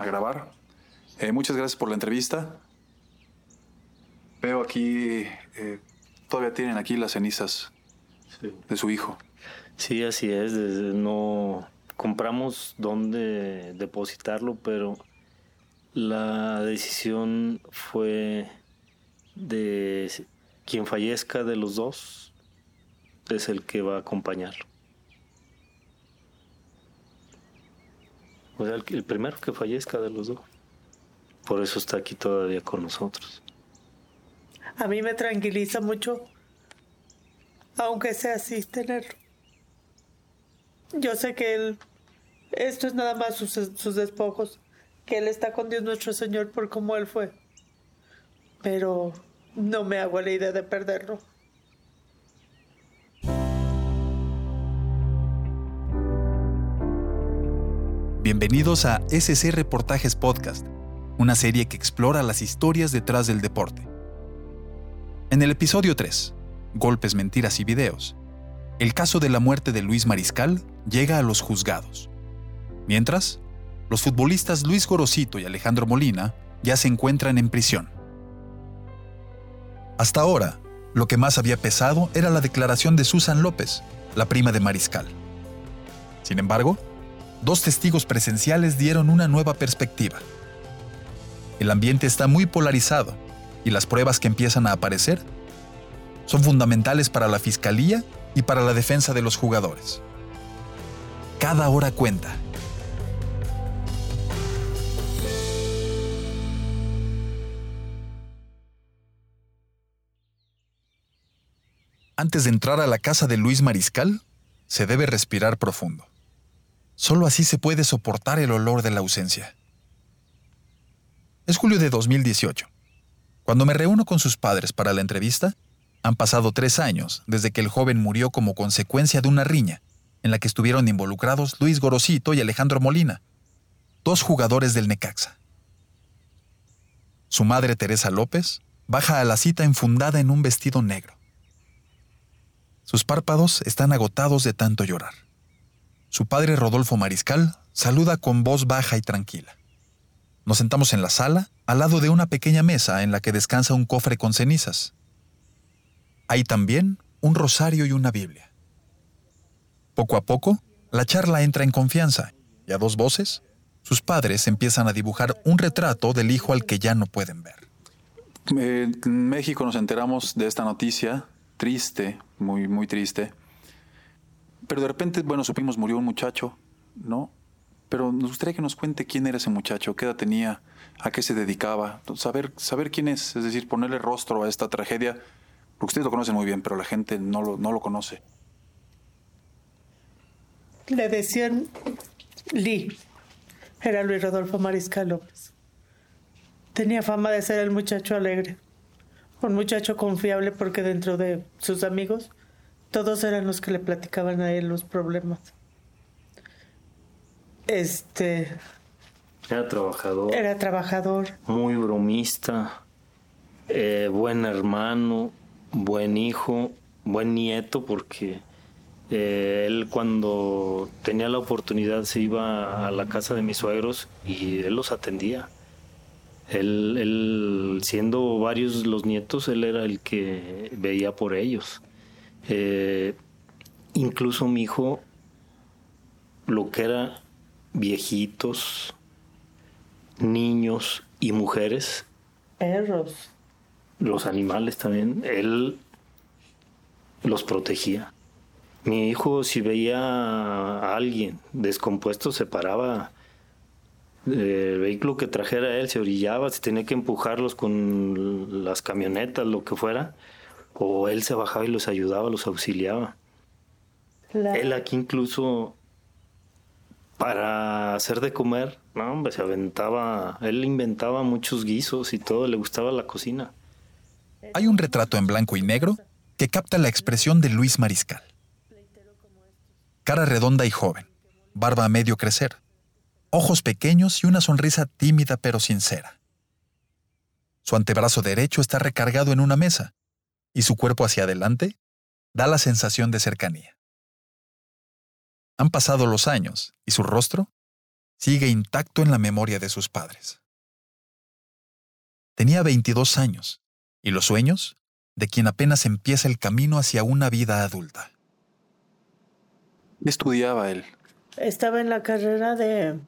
a grabar. Eh, muchas gracias por la entrevista. Veo aquí, eh, todavía tienen aquí las cenizas de su hijo. Sí, así es. No compramos dónde depositarlo, pero la decisión fue de quien fallezca de los dos es el que va a acompañarlo. O el, primero que fallezca de los dos. Por eso está aquí todavía con nosotros. A mí me tranquiliza mucho, aunque sea así, tenerlo. Yo sé que él, esto es nada más sus despojos, que él está con Dios nuestro Señor por cómo él fue. Pero no me hago la idea de perderlo. Bienvenidos a SC Reportajes Podcast, una serie que explora las historias detrás del deporte. En el episodio 3, Golpes, Mentiras y Videos, el caso de la muerte de Luis Mariscal llega a los juzgados. Mientras, los futbolistas Luis Gorosito y Alejandro Molina ya se encuentran en prisión. Hasta ahora, lo que más había pesado era la declaración de Susan López, la prima de Mariscal. Sin embargo, dos testigos presenciales dieron una nueva perspectiva. El ambiente está muy polarizado y las pruebas que empiezan a aparecer son fundamentales para la fiscalía y para la defensa de los jugadores. Cada hora cuenta. Antes de entrar a la casa de Luis Mariscal, se debe respirar profundo. Solo así se puede soportar el olor de la ausencia. Es julio de 2018. Cuando me reúno con sus padres para la entrevista, han pasado tres años desde que el joven murió como consecuencia de una riña en la que estuvieron involucrados Luis Gorosito y Alejandro Molina, dos jugadores del Necaxa. Su madre Teresa López baja a la cita enfundada en un vestido negro. Sus párpados están agotados de tanto llorar. Su padre Rodolfo Mariscal saluda con voz baja y tranquila. Nos sentamos en la sala, al lado de una pequeña mesa en la que descansa un cofre con cenizas. Hay también un rosario y una Biblia. Poco a poco, la charla entra en confianza y a dos voces, sus padres empiezan a dibujar un retrato del hijo al que ya no pueden ver. en México nos enteramos de esta noticia, triste, muy, muy triste pero de repente, bueno, supimos murió un muchacho, ¿no? Pero nos gustaría que nos cuente quién era ese muchacho, qué edad tenía, a qué se dedicaba, saber, saber quién es, es decir, ponerle rostro a esta tragedia, porque ustedes lo conocen muy bien, pero la gente no lo, no lo conoce. Le decían Lee, era Luis Rodolfo Mariscal López. Tenía fama de ser el muchacho alegre, un muchacho confiable porque dentro de sus amigos todos eran los que le platicaban a él los problemas. Este. Era trabajador. Era trabajador. Muy bromista. Eh, buen hermano. Buen hijo. Buen nieto, porque eh, él cuando tenía la oportunidad se iba a la casa de mis suegros y él los atendía. Él, él, siendo varios los nietos, él era el que veía por ellos. Eh, incluso mi hijo, lo que era viejitos, niños y mujeres. Perros. Los animales también. Él los protegía. Mi hijo, si veía a alguien descompuesto, se paraba. El vehículo que trajera él se orillaba, se tenía que empujarlos con las camionetas, lo que fuera o él se bajaba y los ayudaba, los auxiliaba. Él aquí incluso para hacer de comer, no, hombre, se aventaba, él inventaba muchos guisos y todo, le gustaba la cocina. Hay un retrato en blanco y negro que capta la expresión de Luis Mariscal. Cara redonda y joven, barba a medio crecer, ojos pequeños y una sonrisa tímida pero sincera. Su antebrazo derecho está recargado en una mesa y su cuerpo hacia adelante da la sensación de cercanía. Han pasado los años y su rostro sigue intacto en la memoria de sus padres. Tenía 22 años y los sueños de quien apenas empieza el camino hacia una vida adulta. ¿Qué estudiaba él? Estaba en la carrera de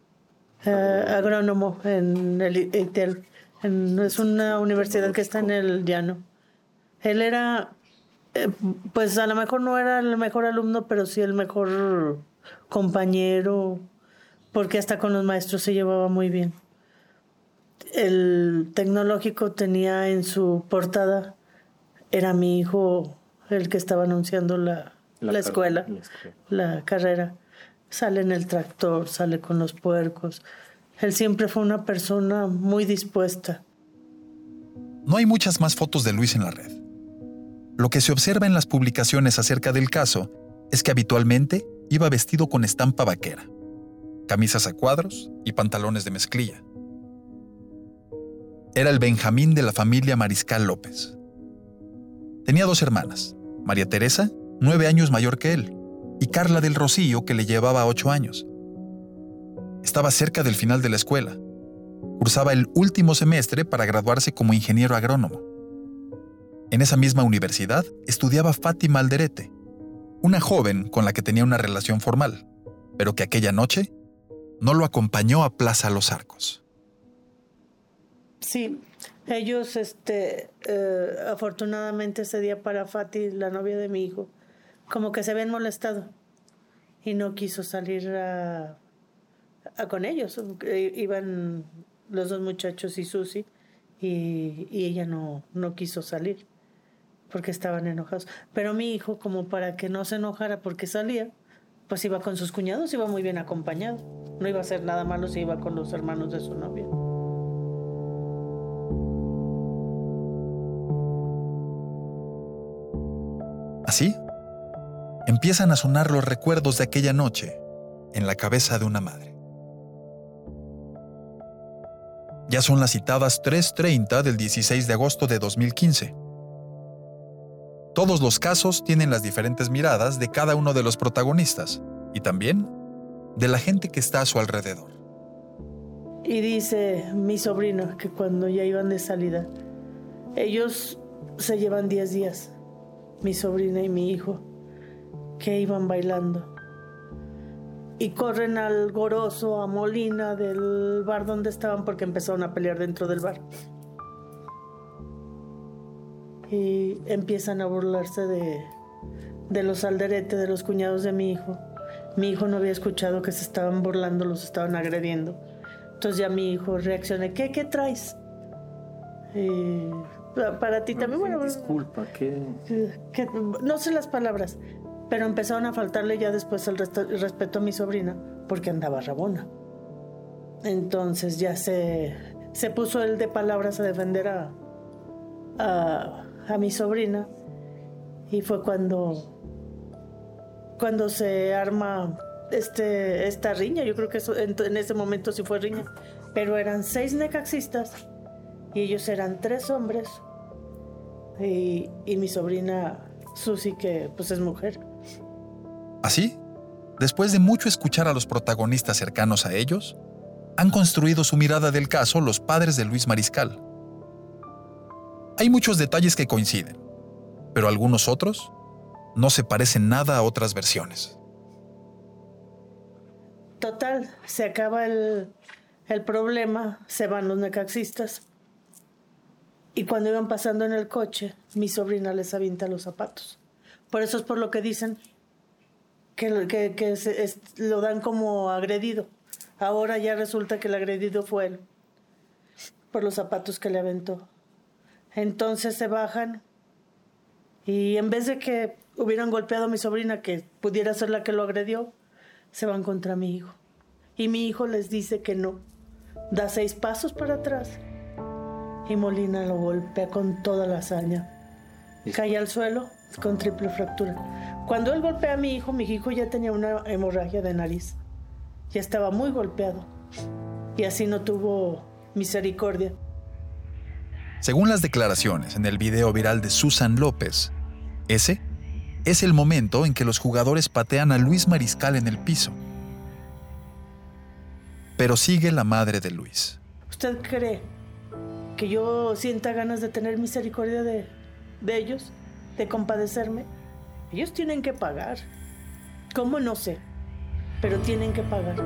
eh, agrónomo en el ITEL. es una universidad que está en el llano. Él era, eh, pues a lo mejor no era el mejor alumno, pero sí el mejor compañero, porque hasta con los maestros se llevaba muy bien. El tecnológico tenía en su portada, era mi hijo el que estaba anunciando la, la, escuela, la carrera. Sale en el tractor, sale con los puercos. Él siempre fue una persona muy dispuesta. No hay muchas más fotos de Luis en la red. Lo que se observa en las publicaciones acerca del caso es que habitualmente iba vestido con estampa vaquera, camisas a cuadros y pantalones de mezclilla. Era el Benjamín de la familia Mariscal López. Tenía dos hermanas, María Teresa nueve años mayor que él, y Carla del Rocío, que le llevaba ocho años. Estaba cerca del final de la escuela. Cursaba el último semestre para graduarse como ingeniero agrónomo. En esa misma universidad estudiaba Fátima Alderete, una joven con la que tenía una relación formal, pero que aquella noche no lo acompañó a Plaza Los Arcos. Sí, ellos, este, eh, afortunadamente ese día para Fati, la novia de mi hijo, como que se habían molestado y no quiso salir con ellos. Eh, iban los dos muchachos y Susi y, y, ella no, no quiso salir porque estaban enojados. Pero mi hijo, como para que no se enojara porque salía, pues iba con sus cuñados, iba muy bien acompañado. No iba a hacer nada malo si iba con los hermanos de su novia. Así empiezan a sonar los recuerdos de aquella noche en la cabeza de una madre. Ya son las citadas 3.30 del 16 de agosto de 2015. Todos los casos tienen las diferentes miradas de cada uno de los protagonistas y también de la gente que está a su alrededor. Y dice mi sobrino que cuando ya iban de salida, ellos se llevan 10 días, mi sobrina y mi hijo que iban bailando. Y corren al Goroso, a Molina del bar donde estaban porque empezaron a pelear dentro del bar. Y empiezan a burlarse de, de los alderetes, de los cuñados de mi hijo. Mi hijo no había escuchado que se estaban burlando, los estaban agrediendo. Entonces ya mi hijo reacciona, ¿qué, qué traes? para ti también, bueno... Disculpa, ¿qué? No sé las palabras, pero empezaron a faltarle ya después el, respeto a mi sobrina porque andaba rabona. Entonces ya se, se puso él de palabras a defender a, a, mi sobrina y fue cuando, cuando se arma este, esta riña. Yo creo que eso, en, ese momento sí fue riña. Pero eran seis necaxistas y ellos eran tres hombres y, y mi sobrina Susi, que pues es mujer. Así, después de mucho escuchar a los protagonistas cercanos a ellos, han construido su mirada del caso los padres de Luis Mariscal. Hay muchos detalles que coinciden, pero algunos otros no se parecen nada a otras versiones. Total, se acaba el, el problema, se van los necaxistas. Y cuando iban pasando en el coche, mi sobrina les avienta los zapatos. Por eso es por lo que dicen que, que, lo dan como agredido. Ahora ya resulta que el agredido fue él, por los zapatos que le aventó. Entonces se bajan y en vez de que hubieran golpeado a mi sobrina, que pudiera ser la que lo agredió, se van contra mi hijo. Y mi hijo les dice que no. Da seis pasos para atrás. Y Molina lo golpea con toda la hazaña. Cae al suelo con triple fractura. Cuando él golpea a mi hijo, mi hijo ya tenía una hemorragia de nariz. Ya estaba muy golpeado. Y así no tuvo misericordia. Según las declaraciones en el video viral de Susan López, ese es el momento en que los jugadores patean a Luis Mariscal en el piso. pero sigue la madre de Luis. ¿Usted cree que yo sienta ganas de tener misericordia de, de ellos? ¿De compadecerme? Ellos tienen que pagar. ¿Cómo no sé? Pero tienen que pagar.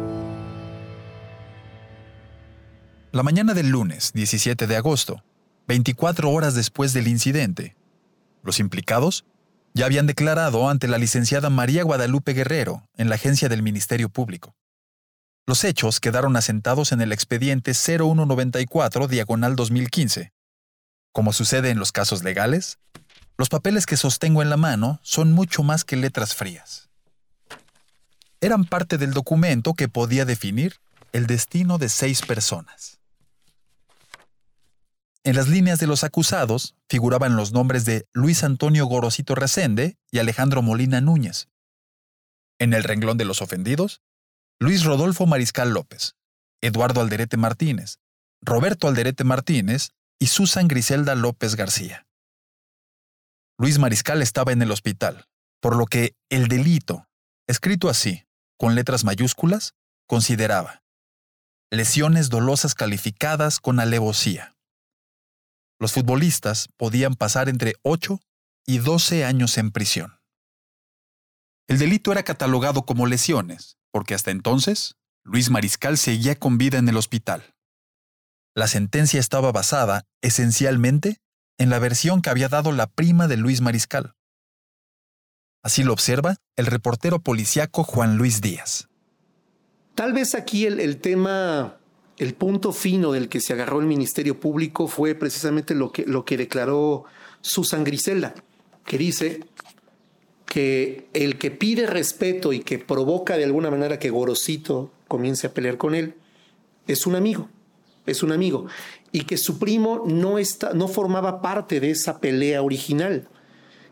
La mañana del lunes 17 de agosto, 24 horas después del incidente, los implicados ya habían declarado ante la licenciada María Guadalupe Guerrero en la agencia del Ministerio Público. Los hechos quedaron asentados en el expediente 0194 diagonal 2015. Como sucede en los casos legales, los papeles que sostengo en la mano son mucho más que letras frías. Eran parte del documento que podía definir el destino de seis personas. En las líneas de los acusados figuraban los nombres de Luis Antonio Gorosito Resende y Alejandro Molina Núñez. En el renglón de los ofendidos Luis Rodolfo Mariscal López, Eduardo Alderete Martínez, Roberto Alderete Martínez y Susan Griselda López García. Luis Mariscal estaba en el hospital, por lo que el delito, escrito así, con letras mayúsculas, consideraba lesiones dolosas calificadas con alevosía. Los futbolistas podían pasar entre 8 y 12 años en prisión. El delito era catalogado como lesiones, porque hasta entonces Luis Mariscal seguía con vida en el hospital. La sentencia estaba basada, esencialmente, en la versión que había dado la prima de Luis Mariscal. Así lo observa el reportero policiaco Juan Luis Díaz. Tal vez aquí el, el, tema, el punto fino del que se agarró el Ministerio Público fue precisamente lo que, lo que declaró Susan Griselda, que dice que el que pide respeto y que provoca de alguna manera que Gorosito comience a pelear con él es un amigo, es un amigo, y que su primo no, está, no formaba parte de esa pelea original,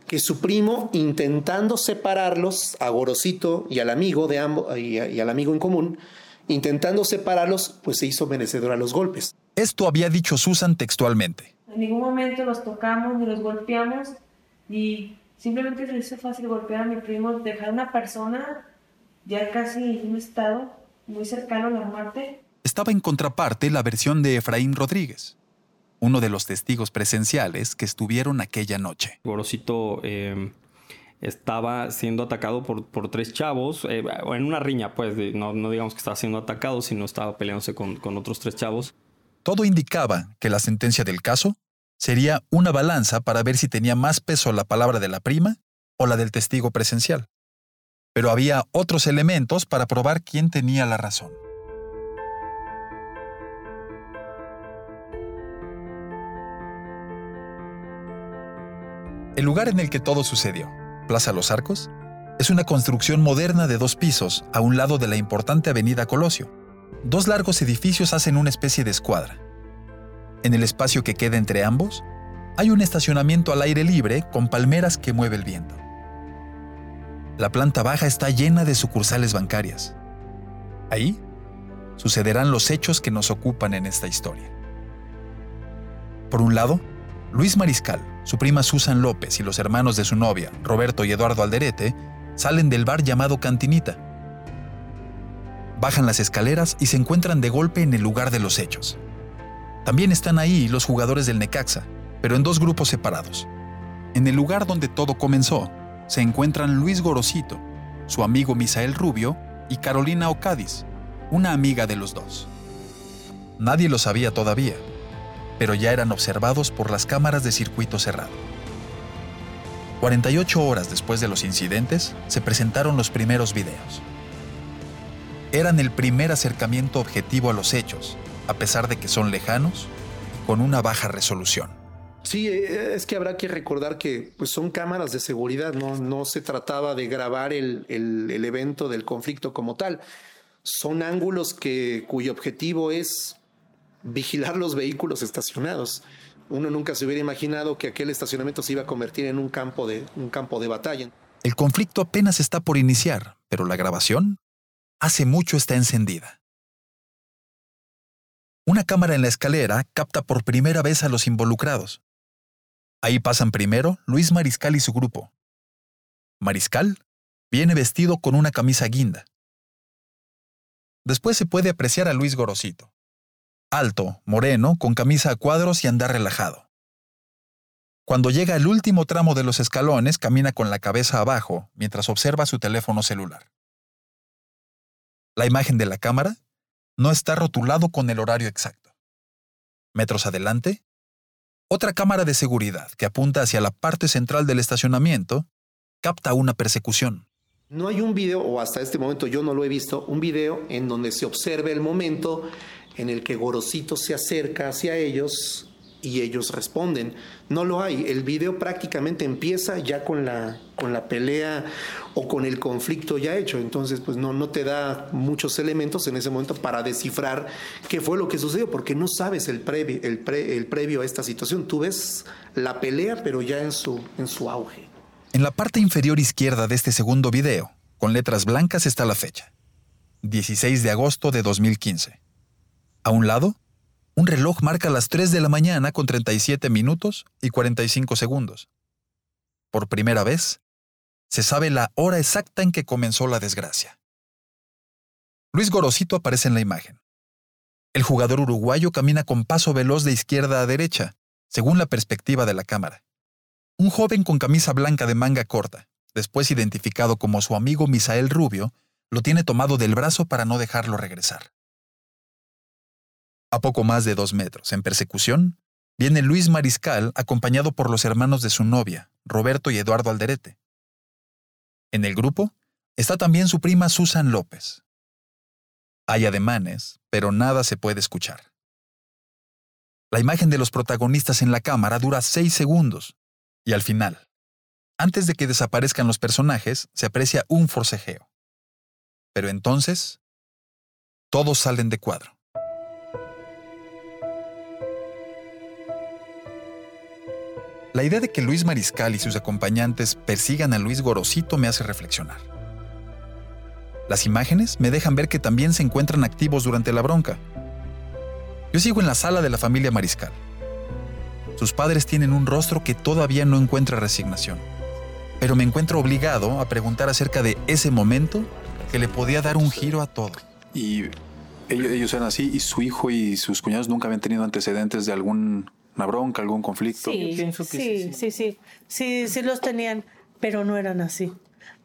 que su primo intentando separarlos a Gorosito y al amigo de ambos y al amigo en común, intentando separarlos, pues se hizo merecedor a los golpes. Esto había dicho Susan textualmente. En ningún momento los tocamos ni los golpeamos y Simplemente se le hizo fácil golpear a mi primo, dejar a una persona ya casi en un estado muy cercano a la muerte. Estaba en contraparte la versión de Efraín Rodríguez, uno de los testigos presenciales que estuvieron aquella noche. Gorosito eh, estaba siendo atacado por, por tres chavos, eh, en una riña, pues, no, no, digamos que estaba siendo atacado, sino estaba peleándose con, con otros tres chavos. Todo indicaba que la sentencia del caso sería una balanza para ver si tenía más peso la palabra de la prima o la del testigo presencial. Pero había otros elementos para probar quién tenía la razón. El lugar en el que todo sucedió, Plaza Los Arcos, es una construcción moderna de dos pisos a un lado de la importante avenida Colosio. Dos largos edificios hacen una especie de escuadra. En el espacio que queda entre ambos, hay un estacionamiento al aire libre con palmeras que mueve el viento. La planta baja está llena de sucursales bancarias. Ahí sucederán los hechos que nos ocupan en esta historia. Por un lado, Luis Mariscal, su prima Susan López y los hermanos de su novia, Roberto y Eduardo Alderete, salen del bar llamado Cantinita. Bajan las escaleras y se encuentran de golpe en el lugar de los hechos. También están ahí los jugadores del Necaxa, pero en dos grupos separados. En el lugar donde todo comenzó, se encuentran Luis Gorosito, su amigo Misael Rubio y Carolina Ocadis, una amiga de los dos. Nadie lo sabía todavía, pero ya eran observados por las cámaras de circuito cerrado. 48 horas después de los incidentes, se presentaron los primeros videos. Eran el primer acercamiento objetivo a los hechos, a pesar de que son lejanos con una baja resolución. Sí, eh, es que habrá que recordar que pues, son cámaras de seguridad, no, no se trataba de grabar el, el, el evento del conflicto como tal. Son ángulos que, cuyo objetivo es vigilar los vehículos estacionados. Uno nunca se hubiera imaginado que aquel estacionamiento se iba a convertir en un campo de, un campo de batalla. El conflicto apenas está por iniciar, pero la grabación hace mucho está encendida. Una cámara en la escalera capta por primera vez a los involucrados. Ahí pasan primero Luis Mariscal y su grupo. Mariscal viene vestido con una camisa guinda. después se puede apreciar a Luis Gorosito. Alto, moreno, con camisa a cuadros y andar relajado. Cuando llega al último tramo de los escalones, camina con la cabeza abajo mientras observa su teléfono celular. La imagen de la cámara no está rotulado con el horario exacto. Metros adelante, otra cámara de seguridad que apunta hacia la parte central del estacionamiento capta una persecución. No hay un video, o hasta este momento yo no lo he visto, un video en donde se observe el momento en el que Gorosito se acerca hacia ellos y ellos responden. No lo hay. El video prácticamente empieza ya con la, con la pelea o con el conflicto ya hecho. Entonces, pues no, no te da muchos elementos en ese momento para descifrar qué fue lo que sucedió, porque no sabes el, previo, el, el previo a esta situación. Tú ves la pelea, pero ya en su, en su auge. En la parte inferior izquierda de este segundo video, con letras blancas está la fecha. 16 de agosto de 2015. A un lado, un reloj marca las 3 de la mañana con 37 minutos y 45 segundos. Por primera vez, se sabe la hora exacta en que comenzó la desgracia. Luis Gorosito aparece en la imagen. El jugador uruguayo camina con paso veloz de izquierda a derecha, según la perspectiva de la cámara. Un joven con camisa blanca de manga corta, después identificado como su amigo Misael Rubio, lo tiene tomado del brazo para no dejarlo regresar. A poco más de dos metros, en persecución, viene Luis Mariscal acompañado por los hermanos de su novia, Roberto y Eduardo Alderete. En el grupo está también su prima Susan López. Hay ademanes, pero nada se puede escuchar. La imagen de los protagonistas en la cámara dura seis segundos, y al final, antes de que desaparezcan los personajes, se aprecia un forcejeo. Pero entonces, todos salen de cuadro. La idea de que Luis Mariscal y sus acompañantes persigan a Luis Gorosito me hace reflexionar. Las imágenes me dejan ver que también se encuentran activos durante la bronca. Yo sigo en la sala de la familia Mariscal. Sus padres tienen un rostro que todavía no encuentra resignación, pero me encuentro obligado a preguntar acerca de ese momento que le podía dar un giro a todo. Y ellos, ellos eran así y su hijo y sus cuñados nunca habían tenido antecedentes de algún una bronca, algún conflicto. Sí, sí, sí, sí, sí, sí, los tenían, pero no eran así.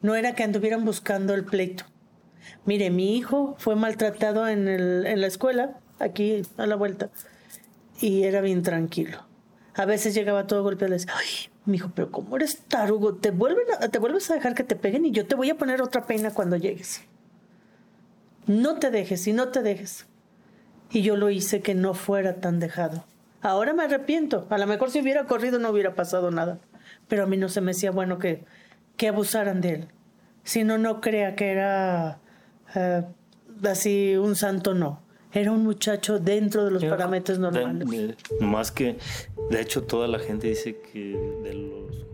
No era que anduvieran buscando el pleito. Mire, mi hijo fue maltratado en, el, en la escuela, aquí a la vuelta, y era bien tranquilo. A veces llegaba todo golpeado y decía, ay, mi hijo, pero ¿cómo eres tarugo? Te, vuelven te vuelves a dejar que te peguen y yo te voy a poner otra pena cuando llegues. No te dejes y no te dejes. Y yo lo hice que no fuera tan dejado. Ahora me arrepiento. A lo mejor si hubiera corrido no hubiera pasado nada. Pero a mí no se me hacía bueno que, que abusaran de él. Si no, no crea que era eh, así un santo, no. Era un muchacho dentro de los parámetros normales. más que, de hecho, toda la gente dice que de los...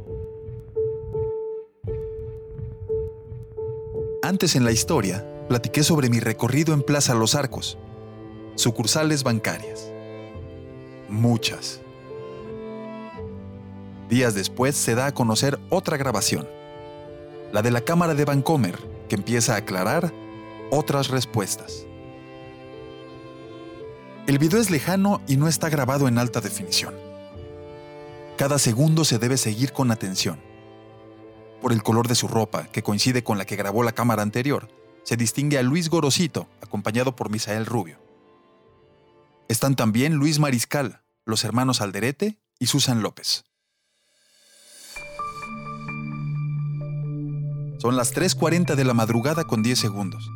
Antes en la historia, platiqué sobre mi recorrido en Plaza Los Arcos, sucursales bancarias muchas. Días después se da a conocer otra grabación, la de la cámara de Vancomer, que empieza a aclarar otras respuestas. El video es lejano y no está grabado en alta definición. Cada segundo se debe seguir con atención. Por el color de su ropa, que coincide con la que grabó la cámara anterior, se distingue a Luis Gorosito, acompañado por Misael Rubio. Están también Luis Mariscal, los hermanos Alderete y Susan López. Son las 3.40 de la madrugada con 10 segundos.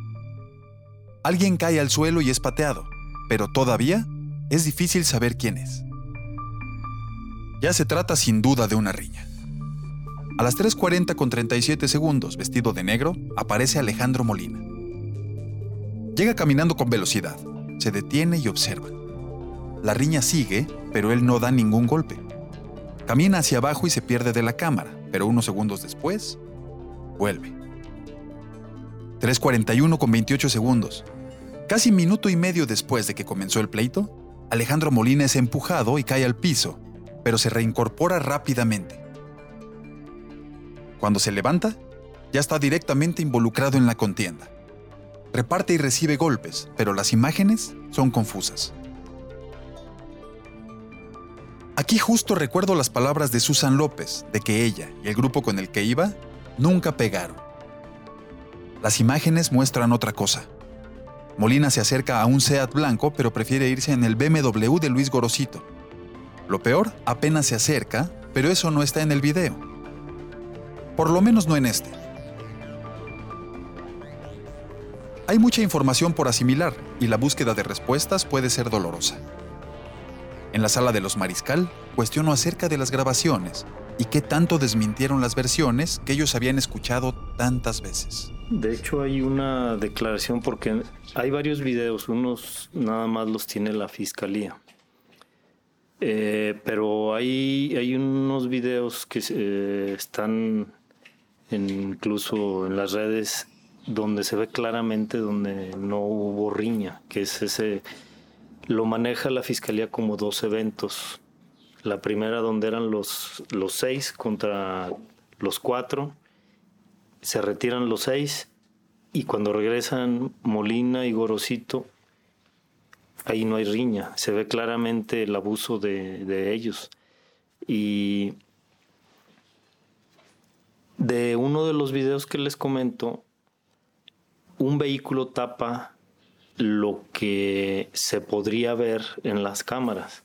Alguien cae al suelo y es pateado, pero todavía es difícil saber quién es. Ya se trata sin duda de una riña. A las 3.40 con 37 segundos, vestido de negro, aparece Alejandro Molina. Llega caminando con velocidad, se detiene y observa. La riña sigue, pero él no da ningún golpe. Camina hacia abajo y se pierde de la cámara, pero unos segundos después, vuelve. 3.41 con 28 segundos. Casi minuto y medio después de que comenzó el pleito, Alejandro Molina es empujado y cae al piso, pero se reincorpora rápidamente. Cuando se levanta, ya está directamente involucrado en la contienda. reparte y recibe golpes, pero las imágenes son confusas. Aquí justo recuerdo las palabras de Susan López, de que ella y el grupo con el que iba nunca pegaron. Las imágenes muestran otra cosa. Molina se acerca a un SEAT blanco, pero prefiere irse en el BMW de Luis Gorosito. Lo peor, apenas se acerca, pero eso no está en el video. Por lo menos no en este. Hay mucha información por asimilar y la búsqueda de respuestas puede ser dolorosa. En la sala de los Mariscal, cuestiono acerca de las grabaciones y qué tanto desmintieron las versiones que ellos habían escuchado tantas veces. De hecho, hay una declaración porque hay varios videos, unos nada más los tiene la fiscalía. Eh, pero hay, hay unos videos que eh, están incluso en las redes donde se ve claramente donde no hubo riña, que es ese lo maneja la fiscalía como dos eventos. La primera donde eran los, los seis contra los cuatro, se retiran los seis y cuando regresan Molina y Gorosito, ahí no hay riña, se ve claramente el abuso de, de ellos. Y de uno de los videos que les comento, un vehículo tapa lo que se podría ver en las cámaras.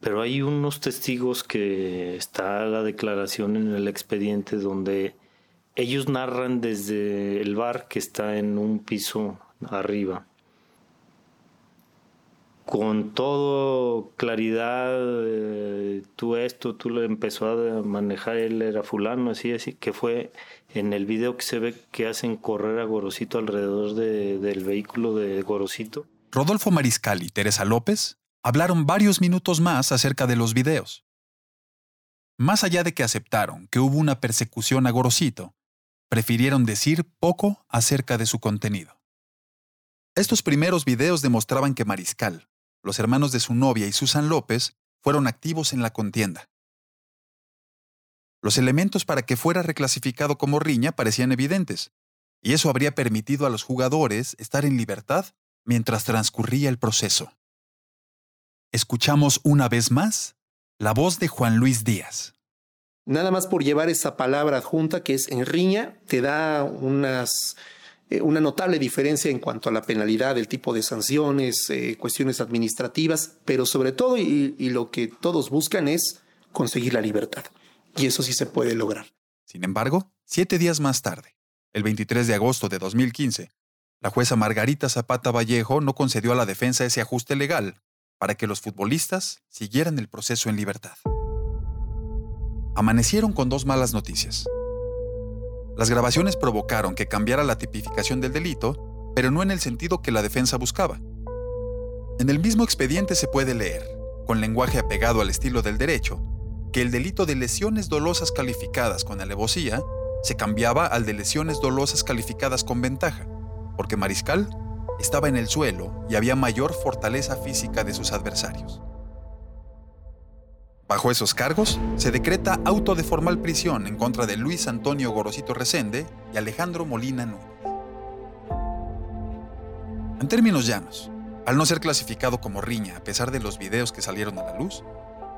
Pero hay unos testigos que está la declaración en el expediente donde ellos narran desde el bar que está en un piso arriba. Con todo claridad, eh, tú esto, tú lo empezó a manejar, él era fulano, así, así, que fue en el video que se ve que hacen correr a Gorosito alrededor del vehículo de Gorosito. Rodolfo Mariscal y Teresa López hablaron varios minutos más acerca de los videos. Más allá de que aceptaron que hubo una persecución a Gorosito, prefirieron decir poco acerca de su contenido. Estos primeros videos demostraban que Mariscal, los hermanos de su novia y Susan López fueron activos en la contienda. Los elementos para que fuera reclasificado como riña parecían evidentes, y eso habría permitido a los jugadores estar en libertad mientras transcurría el proceso. Escuchamos una vez más la voz de Juan Luis Díaz. Nada más por llevar esa palabra adjunta que es en riña, te da unas, eh, una notable diferencia en cuanto a la penalidad, el tipo de sanciones, eh, cuestiones administrativas, pero sobre todo, y lo que todos buscan es conseguir la libertad. Y eso sí se puede lograr. Sin embargo, siete días más tarde, el 23 de agosto de 2015, la jueza Margarita Zapata Vallejo no concedió a la defensa ese ajuste legal para que los futbolistas siguieran el proceso en libertad. Amanecieron con dos malas noticias. Las grabaciones provocaron que cambiara la tipificación del delito, pero no en el sentido que la defensa buscaba. En el mismo expediente se puede leer, con lenguaje apegado al estilo del derecho, que el delito de lesiones dolosas calificadas con alevosía se cambiaba al de lesiones dolosas calificadas con ventaja, porque Mariscal estaba en el suelo y había mayor fortaleza física de sus adversarios. Bajo esos cargos, se decreta auto de formal prisión en contra de Luis Antonio Gorosito Resende y Alejandro Molina Núñez. En términos llanos, al no ser clasificado como riña a pesar de los videos que salieron a la luz,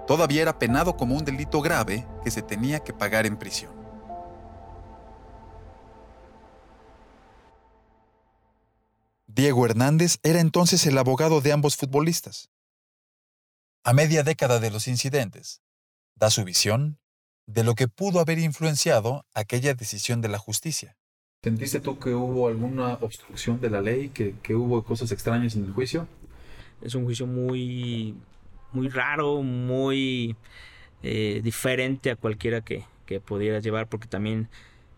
todavía era penado como un delito grave que se tenía que pagar en prisión. Diego Hernández era entonces el abogado de ambos futbolistas. A media década de los incidentes, da su visión de lo que pudo haber influenciado aquella decisión de la justicia. ¿Sentiste tú que hubo alguna obstrucción de la ley, que, que hubo cosas extrañas en el juicio? Es un juicio muy muy raro, muy eh, diferente a cualquiera que, que pudiera llevar, porque también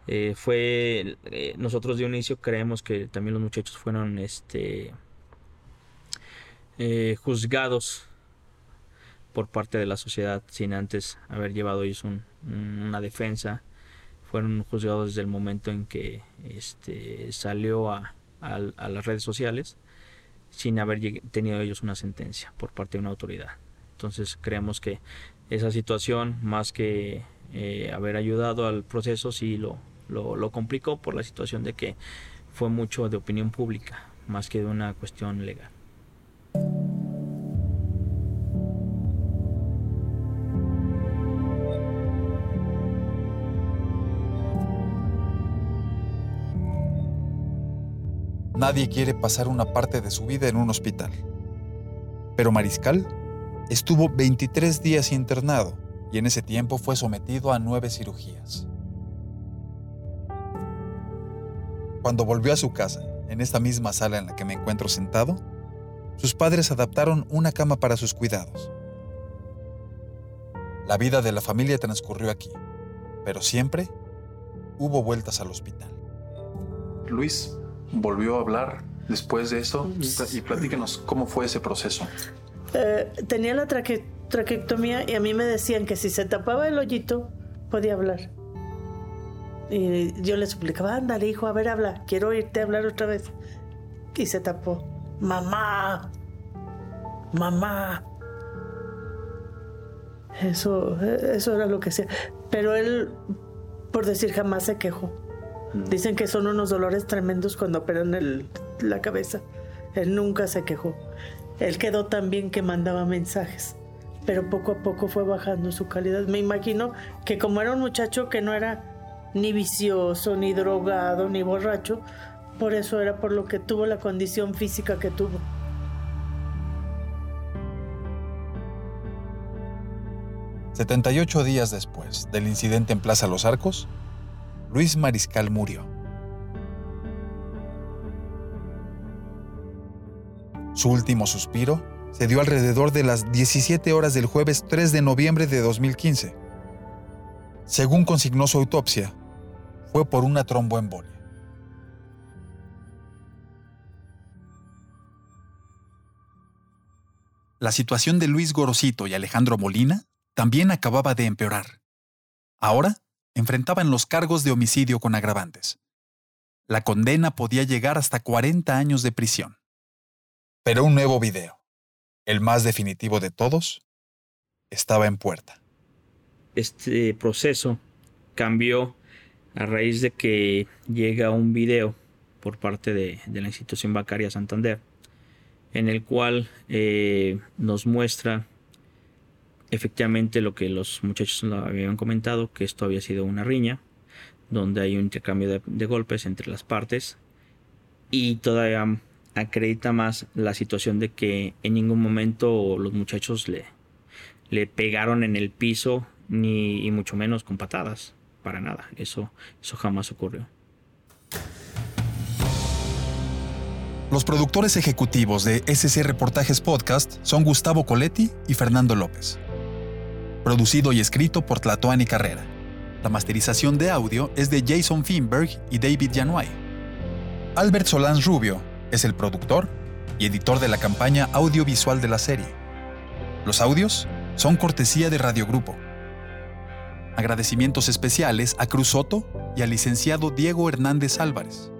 eh, fue, eh, nosotros de un inicio creemos que también los muchachos fueron este, juzgados por parte de la sociedad sin antes haber llevado ellos una defensa. Fueron juzgados desde el momento en que este, salió a, las redes sociales sin haber tenido ellos una sentencia por parte de una autoridad. Entonces creemos que esa situación, más que eh, haber ayudado al proceso, sí lo, lo, complicó por la situación de que fue mucho de opinión pública, más que de una cuestión legal. Nadie quiere pasar una parte de su vida en un hospital. Pero Mariscal estuvo 23 días internado y en ese tiempo fue sometido a nueve cirugías. Cuando volvió a su casa, en esta misma sala en la que me encuentro sentado, sus padres adaptaron una cama para sus cuidados. La vida de la familia transcurrió aquí, pero siempre hubo vueltas al hospital. Luis volvió a hablar después de eso y platíquenos cómo fue ese proceso. Eh, tenía la traque- traqueotomía y a mí me decían que si se tapaba el hoyito podía hablar. Y yo le suplicaba, ándale hijo, a ver, habla, quiero oírte hablar otra vez. Y se tapó. Mamá, mamá. Eso, eso era lo que hacía. Pero él, por decir, jamás se quejó. Dicen que son unos dolores tremendos cuando operan el- la cabeza. Él nunca se quejó. Él quedó tan bien que mandaba mensajes, pero poco a poco fue bajando su calidad. Me imagino que como era un muchacho que no era ni vicioso, ni drogado, ni borracho, por eso era por lo que tuvo la condición física que tuvo. ...78 días después del incidente en Plaza Los Arcos... ...Luis Mariscal murió. Su último suspiro se dio alrededor de las 17 horas del jueves 3 de noviembre de 2015. Según consignó su autopsia, fue por una tromboembolia. La situación de Luis Gorosito y Alejandro Molina también acababa de empeorar. Ahora enfrentaban los cargos de homicidio con agravantes. La condena podía llegar hasta 40 años de prisión. Pero un nuevo video, el más definitivo de todos, estaba en puerta. Este proceso cambió a raíz de que llega un video por parte de, la institución bancaria Santander, en el cual eh, nos muestra efectivamente lo que los muchachos habían comentado, que esto había sido una riña, donde hay un intercambio de, de golpes entre las partes, y todavía acredita más la situación de que en ningún momento los muchachos le, le pegaron en el piso, ni y mucho menos con patadas, para nada, eso, eso jamás ocurrió. Los productores ejecutivos de SC Reportajes Podcast son Gustavo Coletti y Fernando López. Producido y escrito por Tlatoani Carrera. La masterización de audio es de Jason Finberg y David Januay. Albert Solans Rubio es el productor y editor de la campaña audiovisual de la serie. Los audios son cortesía de Radio Grupo. Agradecimientos especiales a Cruz Soto y al licenciado Diego Hernández Álvarez.